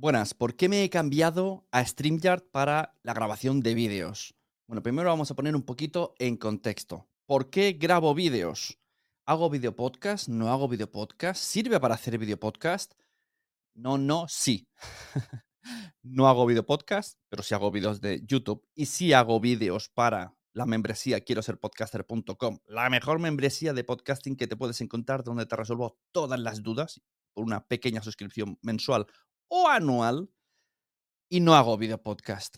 Buenas, ¿por qué me he cambiado a StreamYard para la grabación de vídeos? Bueno, primero vamos a poner un poquito en contexto. ¿Por qué grabo vídeos? ¿Hago video podcast? ¿No hago video podcast? ¿Sirve para hacer video podcast? No, no, sí. no hago video podcast, pero sí hago vídeos de YouTube. Y sí hago vídeos para la membresía quiero ser podcaster.com, la mejor membresía de podcasting que te puedes encontrar donde te resuelvo todas las dudas por una pequeña suscripción mensual o anual. Y no hago video podcast.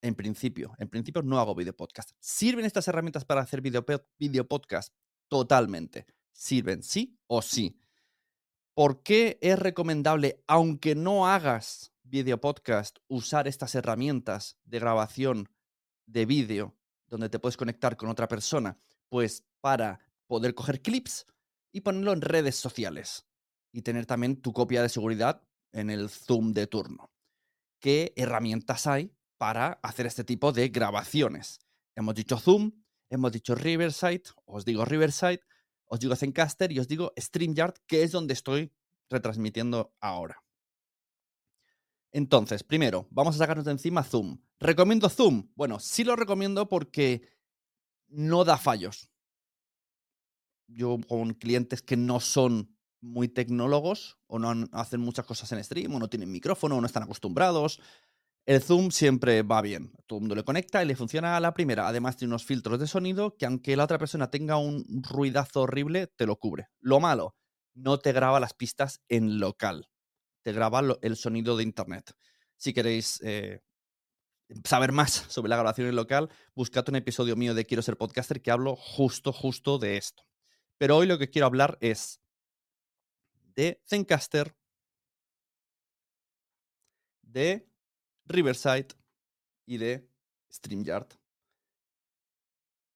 En principio, en principio no hago video podcast. ¿Sirven estas herramientas para hacer video, video podcast? Totalmente. Sirven sí o sí. ¿Por qué es recomendable, aunque no hagas video podcast, usar estas herramientas de grabación de vídeo donde te puedes conectar con otra persona? Pues para poder coger clips y ponerlo en redes sociales y tener también tu copia de seguridad en el Zoom de turno. ¿Qué herramientas hay para hacer este tipo de grabaciones? Hemos dicho Zoom, hemos dicho Riverside, os digo Riverside, os digo Zencaster y os digo StreamYard, que es donde estoy retransmitiendo ahora. Entonces, primero, vamos a sacarnos de encima Zoom. ¿Recomiendo Zoom? Bueno, sí lo recomiendo porque no da fallos. Yo con clientes que no son muy tecnólogos o no hacen muchas cosas en stream o no tienen micrófono o no están acostumbrados. El Zoom siempre va bien. Todo el mundo le conecta y le funciona a la primera. Además tiene unos filtros de sonido que aunque la otra persona tenga un ruidazo horrible, te lo cubre. Lo malo, no te graba las pistas en local. Te graba el sonido de internet. Si queréis eh, saber más sobre la grabación en local, buscad un episodio mío de Quiero ser podcaster que hablo justo, justo de esto. Pero hoy lo que quiero hablar es de Zencaster, de Riverside y de StreamYard.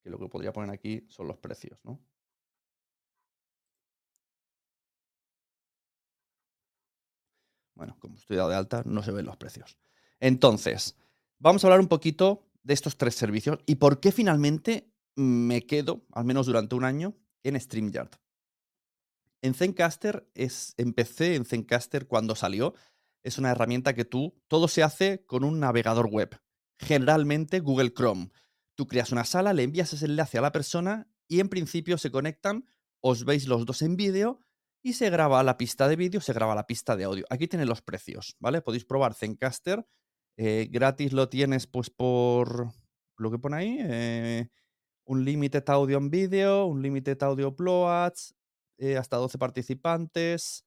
Que lo que podría poner aquí son los precios, ¿no? Bueno, como estoy dado de alta, no se ven los precios. Entonces, vamos a hablar un poquito de estos tres servicios y por qué finalmente me quedo, al menos durante un año, en StreamYard. En Zencaster es, empecé en Zencaster cuando salió. Es una herramienta que tú, todo se hace con un navegador web, generalmente Google Chrome. Tú creas una sala, le envías ese enlace a la persona y en principio se conectan, os veis los dos en vídeo y se graba la pista de vídeo, se graba la pista de audio. Aquí tienen los precios, ¿vale? Podéis probar Zencaster. Eh, gratis lo tienes pues por lo que pone ahí. Eh, un limited audio en vídeo, un limited audio uploads, eh, hasta 12 participantes,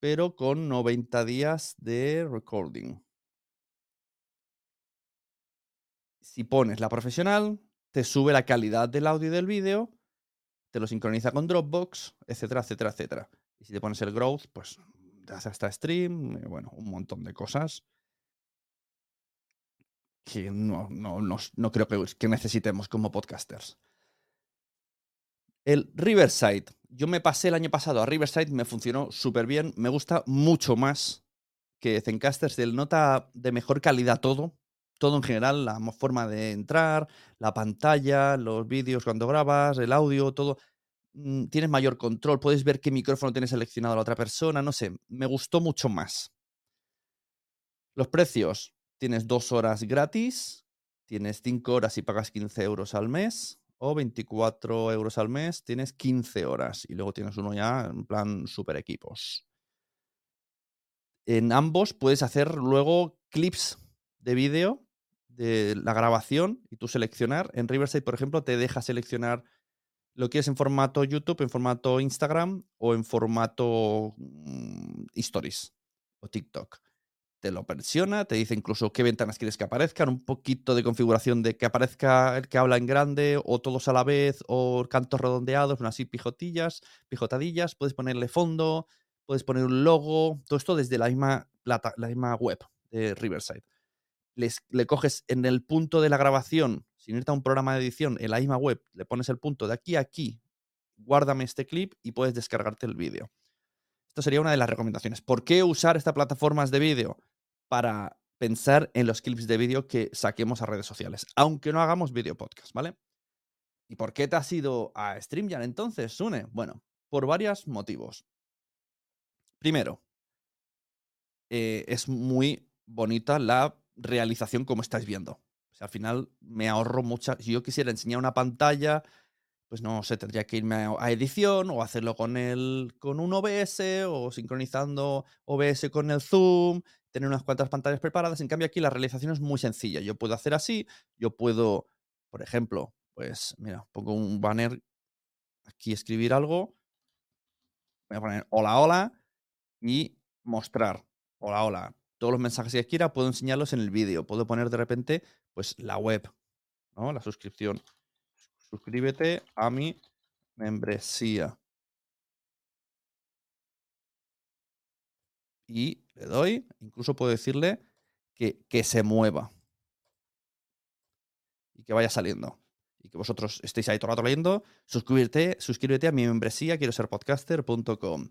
pero con 90 días de recording. Si pones la profesional, te sube la calidad del audio y del vídeo, te lo sincroniza con Dropbox, etcétera, etcétera, etcétera. Y si te pones el growth, pues te hace hasta stream, eh, bueno, un montón de cosas que no, no, no, creo que necesitemos como podcasters. El Riverside. Yo me pasé el año pasado a Riverside, me funcionó súper bien. Me gusta mucho más que Zencaster. El nota de mejor calidad todo. Todo en general, la forma de entrar, la pantalla, los vídeos cuando grabas, el audio, todo. Mm, tienes mayor control, puedes ver qué micrófono tiene seleccionado la otra persona, no sé, me gustó mucho más. Los precios, tienes dos horas gratis, tienes cinco horas y pagas 15 euros al mes, o 24 euros al mes, tienes 15 horas y luego tienes uno ya en plan super equipos. En ambos puedes hacer luego clips de vídeo de la grabación y tú seleccionar. En Riverside, por ejemplo, te deja seleccionar lo quieres en formato YouTube, en formato Instagram o en formato mm, Stories o TikTok. Te lo presiona, te dice incluso qué ventanas quieres que aparezcan, un poquito de configuración de que aparezca el que habla en grande o todos a la vez o cantos redondeados, así pijotillas, pijotadillas, puedes ponerle fondo, puedes poner un logo, todo esto desde la misma, plata, la misma web de Riverside le coges en el punto de la grabación, sin irte a un programa de edición, en la misma web, le pones el punto de aquí a aquí, guárdame este clip y puedes descargarte el vídeo. Esto sería una de las recomendaciones. ¿Por qué usar estas plataformas de vídeo? Para pensar en los clips de vídeo que saquemos a redes sociales, aunque no hagamos vídeo podcast, ¿vale? ¿Y por qué te has ido a StreamYard entonces, Sune? Bueno, por varios motivos. Primero, eh, es muy bonita la realización como estáis viendo. Al final me ahorro mucha. Si yo quisiera enseñar una pantalla, pues no sé, tendría que irme a, edición o hacerlo con el con un OBS o sincronizando OBS con el Zoom, tener unas cuantas pantallas preparadas. En cambio, aquí la realización es muy sencilla. Yo puedo hacer así, yo puedo, por ejemplo, pues mira, pongo un banner aquí, escribir algo. Voy a poner hola, hola y mostrar. Hola, hola todos los mensajes que quiera, puedo enseñarlos en el vídeo. Puedo poner de repente, pues, la web, ¿no? La suscripción. Suscríbete a mi membresía. Y le doy, incluso puedo decirle que, que se mueva. Y que vaya saliendo. Y que vosotros estéis ahí todo el rato leyendo. Suscríbete, suscríbete a mi membresía, quiero ser podcaster.com.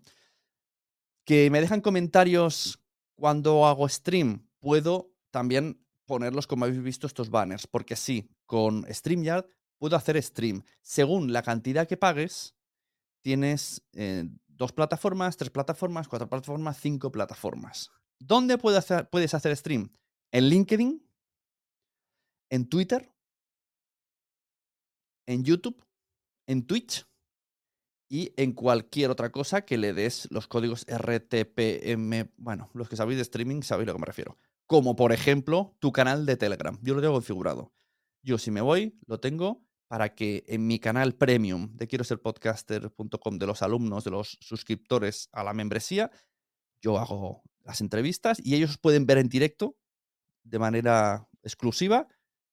Que me dejan comentarios cuando hago stream, puedo también ponerlos como habéis visto estos banners, porque sí, con StreamYard puedo hacer stream. Según la cantidad que pagues, tienes eh, dos plataformas, tres plataformas, cuatro plataformas, cinco plataformas. ¿Dónde hacer, puedes hacer stream? En LinkedIn, en Twitter, en YouTube, en Twitch y en cualquier otra cosa que le des los códigos RTPM. Bueno, los que sabéis de streaming sabéis a lo que me refiero. Como por ejemplo tu canal de Telegram. Yo lo tengo configurado. Yo si me voy, lo tengo para que en mi canal premium de quiero ser podcaster.com de los alumnos, de los suscriptores a la membresía, yo hago las entrevistas y ellos pueden ver en directo de manera exclusiva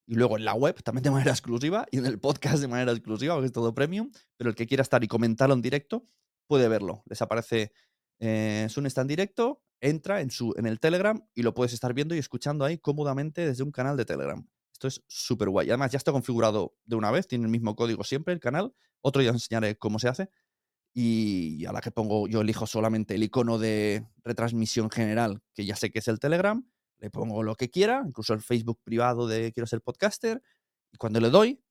y luego en la web también de manera exclusiva y en el podcast de manera exclusiva, porque es todo premium, pero el que quiera estar y comentarlo en directo puede verlo. Les aparece eh, Sun está en directo, entra en, su, en el Telegram y lo puedes estar viendo y escuchando ahí cómodamente desde un canal de Telegram. Es súper guay. Además, ya está configurado de una vez, tiene el mismo código siempre el canal. Otro día os enseñaré cómo se hace. Y a la que pongo, yo elijo solamente el icono de retransmisión general, que ya sé que es el Telegram le pongo lo que quiera, incluso el Facebook privado de quiero ser podcaster, cuando le doy,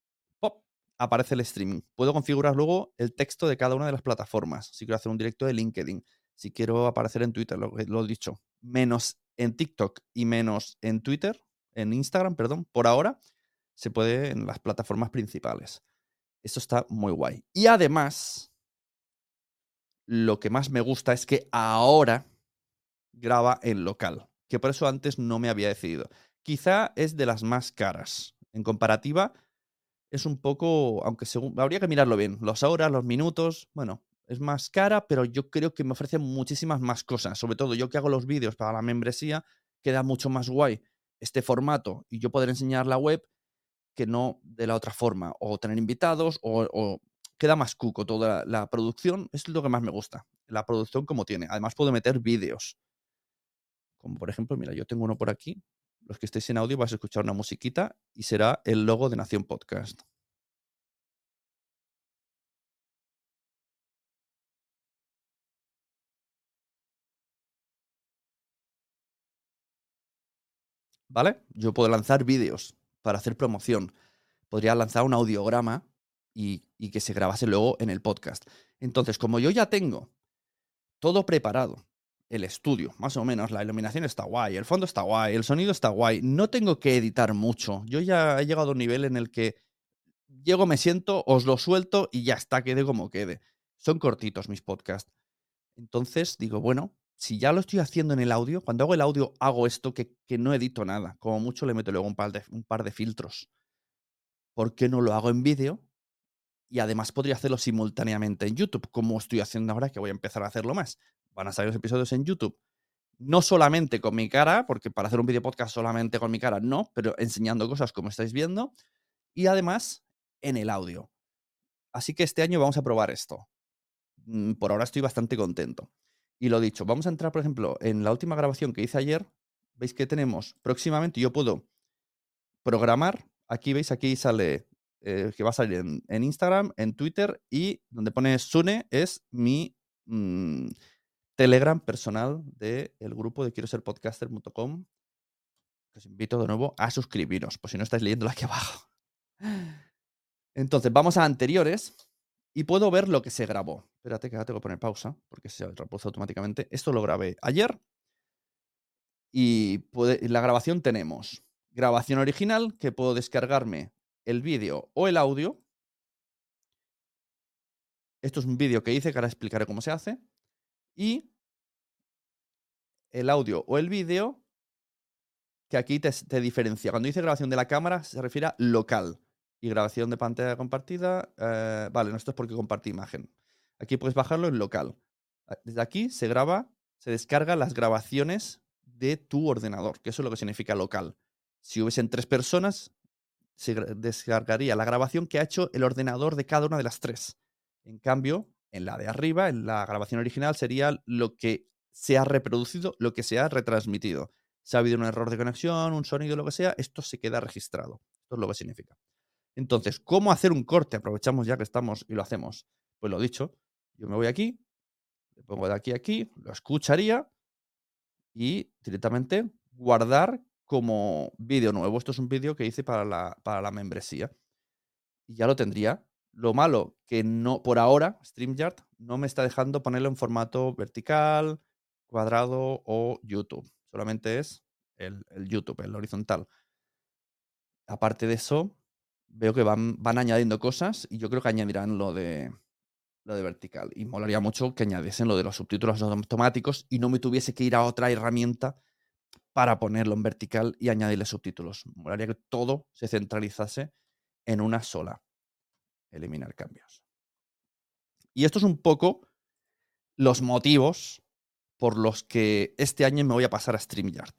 ¡pop! aparece el streaming. Puedo configurar luego el texto de cada una de las plataformas. Si quiero hacer un directo de LinkedIn, si quiero aparecer en Twitter, lo, lo he dicho, menos en TikTok y menos en Twitter, en Instagram, perdón, por ahora, se puede en las plataformas principales. Esto está muy guay. Y además, lo que más me gusta es que ahora graba en local que por eso antes no me había decidido. Quizá es de las más caras. En comparativa, es un poco, aunque según, habría que mirarlo bien, las horas, los minutos, bueno, es más cara, pero yo creo que me ofrece muchísimas más cosas. Sobre todo yo que hago los vídeos para la membresía, queda mucho más guay este formato y yo poder enseñar la web que no de la otra forma, o tener invitados, o, queda más cuco toda la, la, producción, es lo que más me gusta, la producción como tiene. Además puedo meter vídeos, como por ejemplo, mira, yo tengo uno por aquí. Los que estéis en audio vais a escuchar una musiquita y será el logo de Nación Podcast. ¿Vale? Yo puedo lanzar vídeos para hacer promoción. Podría lanzar un audiograma y, y, que se grabase luego en el podcast. Entonces, como yo ya tengo todo preparado, el estudio, más o menos. La iluminación está guay, el fondo está guay, el sonido está guay. No tengo que editar mucho. Yo ya he llegado a un nivel en el que llego, me siento, os lo suelto y ya está, quede como quede. Son cortitos mis podcasts. Entonces digo, bueno, si ya lo estoy haciendo en el audio, cuando hago el audio hago esto que, no edito nada. Como mucho le meto luego un par, de, un par de filtros. ¿Por qué no lo hago en vídeo? Y además podría hacerlo simultáneamente en YouTube, como estoy haciendo ahora, que voy a empezar a hacerlo más. Van a salir los episodios en YouTube. No solamente con mi cara, porque para hacer un video podcast solamente con mi cara no, pero enseñando cosas como estáis viendo. Y además en el audio. Así que este año vamos a probar esto. Mm, por ahora estoy bastante contento. Y lo dicho, vamos a entrar, por ejemplo, en la última grabación que hice ayer. Veis que tenemos próximamente, yo puedo programar. Aquí veis, aquí sale eh, que va a salir en, Instagram, en Twitter y donde pone Sune es mi mm, Telegram personal del grupo de quiero ser podcaster.com. Os invito de nuevo a suscribiros, por si no estáis leyéndolo aquí abajo. Entonces, vamos a anteriores y puedo ver lo que se grabó. Espérate que ahora tengo que poner pausa porque se reposa automáticamente. Esto lo grabé ayer y la grabación tenemos grabación original que puedo descargarme el vídeo o el audio. Esto es un vídeo que hice que ahora explicaré cómo se hace. Y el audio o el vídeo que aquí te, diferencia. Cuando dice grabación de la cámara se refiere a local y grabación de pantalla compartida. Eh, vale, no esto es porque compartí imagen. Aquí puedes bajarlo en local. Ah, desde aquí se graba, se descarga las grabaciones de tu ordenador, que eso es lo que significa local. Si hubiesen tres personas, se descargaría la grabación que ha hecho el ordenador de cada una de las tres. En cambio, en la de arriba, en la grabación original, sería lo que se ha reproducido, lo que se ha retransmitido. Si ha habido un error de conexión, un sonido, lo que sea, esto se queda registrado. Esto es lo que significa. Entonces, ¿cómo hacer un corte? Aprovechamos ya que estamos y lo hacemos. Pues lo dicho, yo me voy aquí, le pongo de aquí a aquí, lo escucharía y directamente guardar como vídeo nuevo. Esto es un vídeo que hice para la, para la membresía. Y ya lo tendría. Lo malo que no, por ahora, StreamYard no me está dejando ponerlo en formato vertical, cuadrado o YouTube. Solamente es el, el YouTube, el horizontal. Aparte de eso, veo que van, van añadiendo cosas y yo creo que añadirán lo de, lo de vertical. Y molaría mucho que añadiesen lo de los subtítulos automáticos y no me tuviese que ir a otra herramienta para ponerlo en vertical y añadirle subtítulos. Molaría que todo se centralizase en una sola. Eliminar cambios. Y esto es un poco los motivos por los que este año me voy a pasar a StreamYard.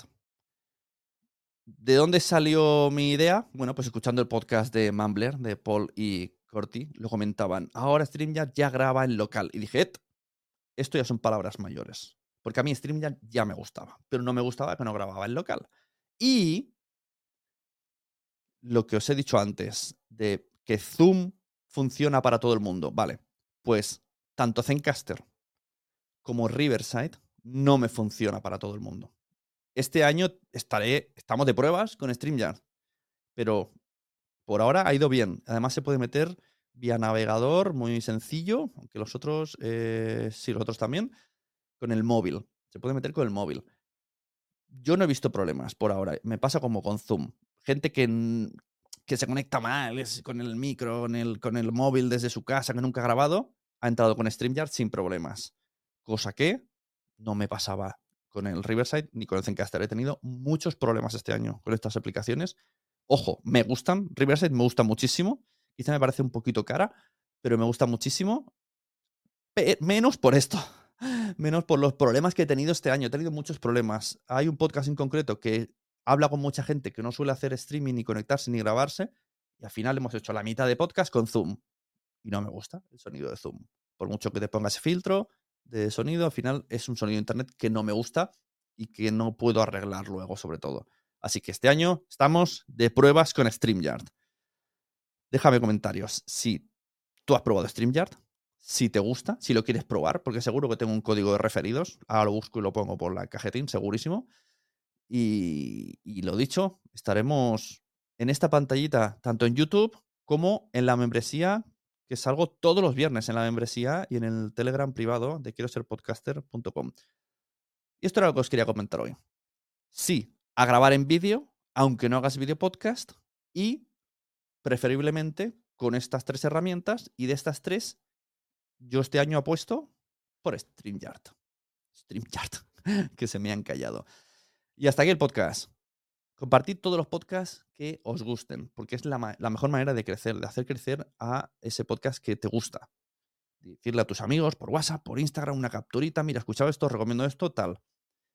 ¿De dónde salió mi idea? Bueno, pues escuchando el podcast de Mumbler, de Paul y Corti, lo comentaban. Ahora StreamYard ya graba en local. Y dije, esto ya son palabras mayores. Porque a mí StreamYard ya me gustaba, pero no me gustaba que no grababa en local. Y lo que os he dicho antes, de que Zoom funciona para todo el mundo. Vale, pues tanto Zencaster como Riverside no me funciona para todo el mundo. Este año estaré, estamos de pruebas con StreamYard, pero por ahora ha ido bien. Además se puede meter vía navegador, muy sencillo, aunque los otros, eh, sí, los otros también con el móvil. Se puede meter con el móvil. Yo no he visto problemas por ahora. Me pasa como con Zoom. Gente que, que se conecta mal con el micro, con el, con el móvil desde su casa, que nunca ha grabado, ha entrado con StreamYard sin problemas. Cosa que no me pasaba con el Riverside ni con el Zencaster. He tenido muchos problemas este año con estas aplicaciones. Ojo, me gustan. Riverside me gusta muchísimo. Quizá me parece un poquito cara, pero me gusta muchísimo. menos por esto menos por los problemas que he tenido este año. He tenido muchos problemas. Hay un podcast en concreto que habla con mucha gente que no suele hacer streaming, ni conectarse, ni grabarse. Y al final hemos hecho la mitad de podcast con Zoom. Y no me gusta el sonido de Zoom. Por mucho que te pongas filtro de sonido, al final es un sonido de internet que no me gusta y que no puedo arreglar luego, sobre todo. Así que este año estamos de pruebas con StreamYard. Déjame comentarios si tú has probado StreamYard, si te gusta, si lo quieres probar, porque seguro que tengo un código de referidos. Ahora lo busco y lo pongo por la cajetín, segurísimo. Y, y lo dicho, estaremos en esta pantallita, tanto en YouTube como en la membresía, que salgo todos los viernes en la membresía y en el Telegram privado de quiero ser podcaster.com. Y esto era lo que os quería comentar hoy. Sí, a grabar en vídeo, aunque no hagas vídeo podcast, y preferiblemente con estas tres herramientas y de estas tres, yo este año apuesto por StreamYard. StreamYard, que se me han callado. Y hasta aquí el podcast. Compartid todos los podcasts que os gusten, porque es la, mejor manera de crecer, de hacer crecer a ese podcast que te gusta. Decirle a tus amigos por WhatsApp, por Instagram, una capturita, mira, escuchado esto, recomiendo esto, tal.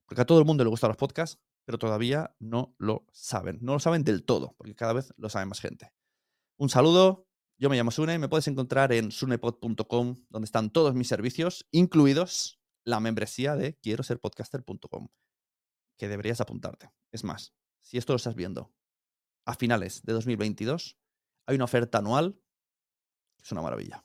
Porque a todo el mundo le gustan los podcasts, pero todavía no lo saben. No lo saben del todo, porque cada vez lo sabe más gente. Un saludo, yo me llamo Sune, me puedes encontrar en sunepod.com, donde están todos mis servicios, incluidos la membresía de quiero ser podcaster.com, que deberías apuntarte. Es más, si esto lo estás viendo a finales de 2022, hay una oferta anual es una maravilla.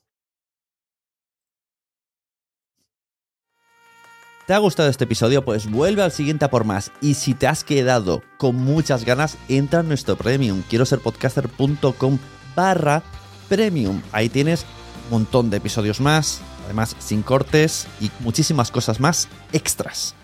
¿Te ha gustado este episodio? Pues vuelve al siguiente a por más. Y si te has quedado con muchas ganas, entra en nuestro premium. Quiero ser podcaster.com barra premium. Ahí tienes un montón de episodios más, además sin cortes y muchísimas cosas más extras.